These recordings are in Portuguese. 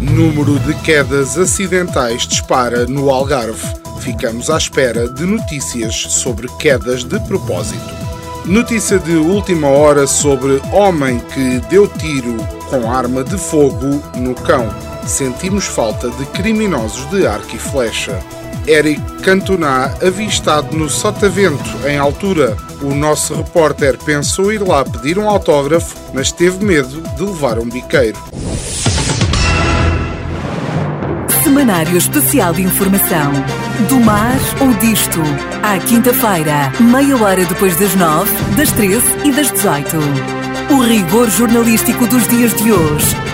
Número de quedas acidentais dispara no Algarve. Ficamos à espera de notícias sobre quedas de propósito. Notícia de última hora sobre homem que deu tiro com arma de fogo no cão. Sentimos falta de criminosos de arco e flecha. Eric Cantona avistado no Sotavento, em altura. O nosso repórter pensou ir lá pedir um autógrafo, mas teve medo de levar um biqueiro. Semanário Especial de Informação. Do mar ou disto. À quinta-feira, meia hora depois das nove, das treze e das dezoito. O rigor jornalístico dos dias de hoje.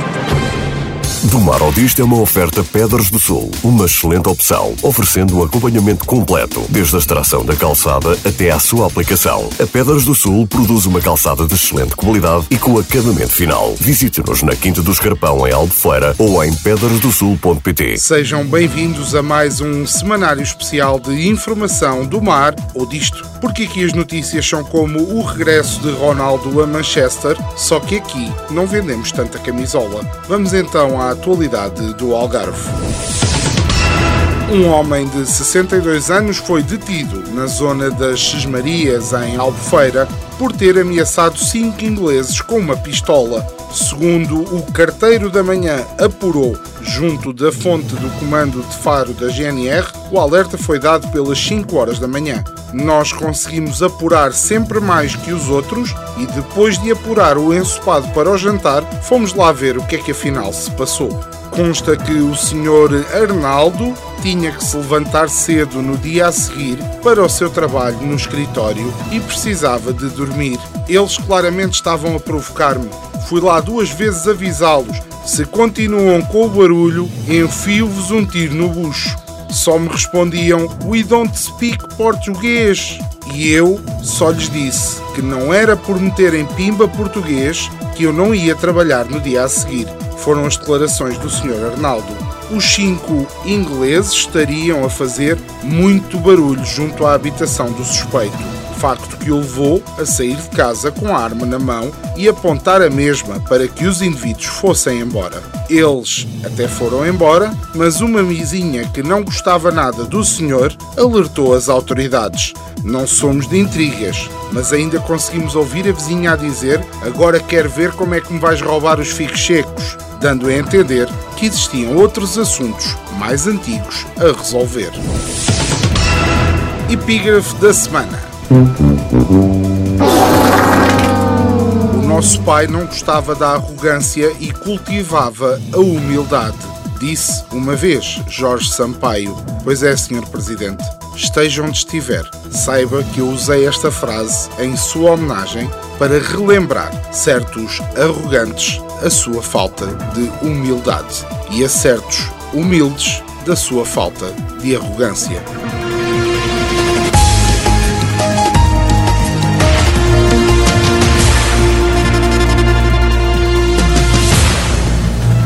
Do Mar ao Disto é uma oferta Pedras do Sul, uma excelente opção, oferecendo um acompanhamento completo, desde a extração da calçada até à sua aplicação. A Pedras do Sul produz uma calçada de excelente qualidade e com acabamento final. Visite-nos na Quinta do Escarpão, em Albufeira, ou em pedrasdosul.pt. Sejam bem-vindos a mais um semanário especial de informação do mar ou disto. Porque aqui as notícias são como o regresso de Ronaldo a Manchester, só que aqui não vendemos tanta camisola. Vamos então à atualidade do Algarve. Um homem de 62 anos foi detido na zona das Sesmarias, em Albufeira, por ter ameaçado cinco ingleses com uma pistola. Segundo o carteiro da manhã apurou, junto da fonte do comando de faro da GNR, o alerta foi dado pelas 5 horas da manhã. Nós conseguimos apurar sempre mais que os outros e depois de apurar o ensopado para o jantar, fomos lá ver o que é que afinal se passou. Consta que o Sr. Arnaldo tinha que se levantar cedo no dia a seguir para o seu trabalho no escritório e precisava de dormir. Eles claramente estavam a provocar-me. Fui lá duas vezes avisá-los. Se continuam com o barulho, enfio-vos um tiro no bucho. Só me respondiam: We don't speak português. E eu só lhes disse que não era por meterem pimba português que eu não ia trabalhar no dia a seguir. Foram as declarações do Sr. Arnaldo. Os cinco ingleses estariam a fazer muito barulho junto à habitação do suspeito. Facto que o levou a sair de casa com a arma na mão e apontar a mesma para que os indivíduos fossem embora. Eles até foram embora, mas uma mizinha que não gostava nada do senhor alertou as autoridades. Não somos de intrigas, mas ainda conseguimos ouvir a vizinha a dizer: Agora quero ver como é que me vais roubar os figos secos, dando a entender que existiam outros assuntos mais antigos a resolver. Epígrafe da semana. O nosso pai não gostava da arrogância e cultivava a humildade. Disse uma vez Jorge Sampaio. Pois é, Sr. Presidente, esteja onde estiver, saiba que eu usei esta frase em sua homenagem para relembrar certos arrogantes a sua falta de humildade e a certos humildes da sua falta de arrogância.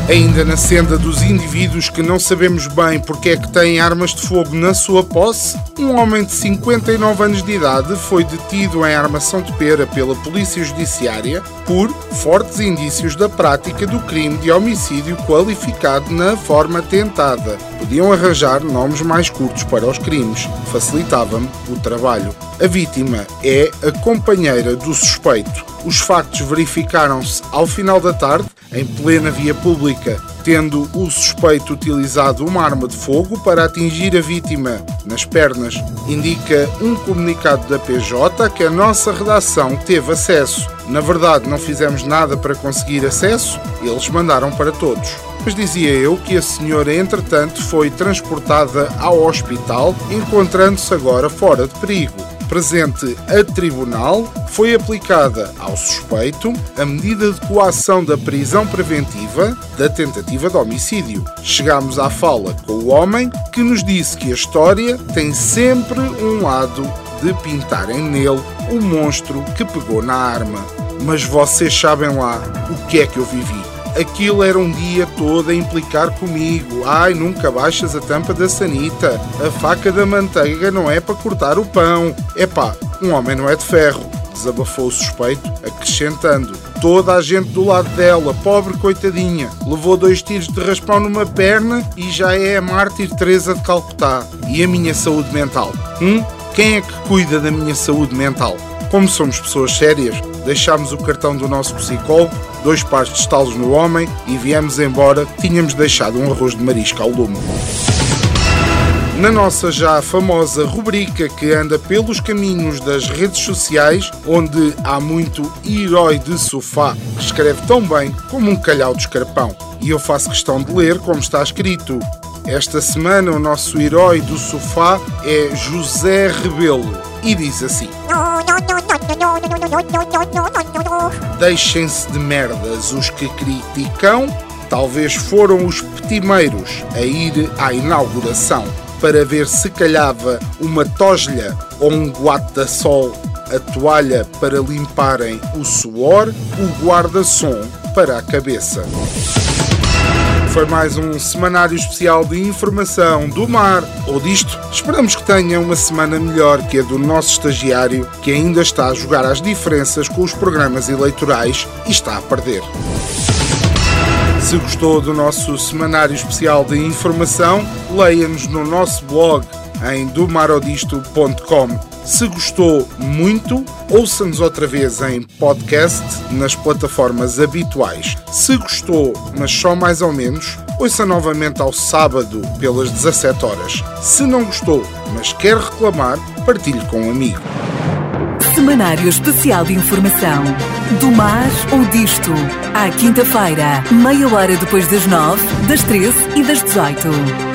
Ainda na senda dos indivíduos que não sabemos bem porque é que têm armas de fogo na sua posse, um homem de 59 anos de idade foi detido em armação de pera pela Polícia Judiciária por fortes indícios da prática do crime de homicídio qualificado na forma tentada. Podiam arranjar nomes mais curtos para os crimes, facilitava-me o trabalho. A vítima é a companheira do suspeito. Os factos verificaram-se ao final da tarde, em plena via pública, tendo o suspeito utilizado uma arma de fogo para atingir a vítima nas pernas. Indica um comunicado da PJ que a nossa redação teve acesso. Na verdade, não fizemos nada para conseguir acesso, eles mandaram para todos. Mas dizia eu que a senhora, entretanto, foi transportada ao hospital, encontrando-se agora fora de perigo presente a tribunal, foi aplicada ao suspeito a medida de coação da prisão preventiva da tentativa de homicídio. Chegámos à fala com o homem que nos disse que a história tem sempre um lado de pintarem nele o monstro que pegou na arma. Mas vocês sabem lá o que é que eu vivi aquilo era um dia todo a implicar comigo. Ai, nunca baixas a tampa da sanita. A faca da manteiga não é para cortar o pão. Epá, um homem não é de ferro. Desabafou o suspeito, acrescentando: Toda a gente do lado dela, pobre coitadinha, levou dois tiros de raspão numa perna e já é a mártir Teresa de Calcutá. E a minha saúde mental? Hum? Quem é que cuida da minha saúde mental? Como somos pessoas sérias, deixámos o cartão do nosso psicólogo, dois pares de estalos no homem e viemos embora. Tínhamos deixado um arroz de marisco ao lume. Na nossa já famosa rubrica que anda pelos caminhos das redes sociais, onde há muito herói de sofá que escreve tão bem como um calhau de escarpão. E eu faço questão de ler como está escrito. Esta semana o nosso herói do sofá é José Rebelo e diz assim: Deixem-se de merdas os que criticam, talvez foram os petimeiros a ir à inauguração para ver se calhava uma toslha ou um guarda-sol, a toalha para limparem o suor, o guarda-som para a cabeça foi mais um semanário especial de informação do mar ou disto. Esperamos que tenha uma semana melhor que a do nosso estagiário, que ainda está a jogar as diferenças com os programas eleitorais e está a perder. Se gostou do nosso semanário especial de informação, leia-nos no nosso blog em domarodisto.com se gostou muito, ouça-nos outra vez em podcast nas plataformas habituais. Se gostou, mas só mais ou menos, ouça novamente ao sábado pelas 17 horas. Se não gostou, mas quer reclamar, partilhe com um amigo. Semanário Especial de Informação. Do mar ou disto. À quinta-feira, meia hora depois das nove, das treze e das dezoito.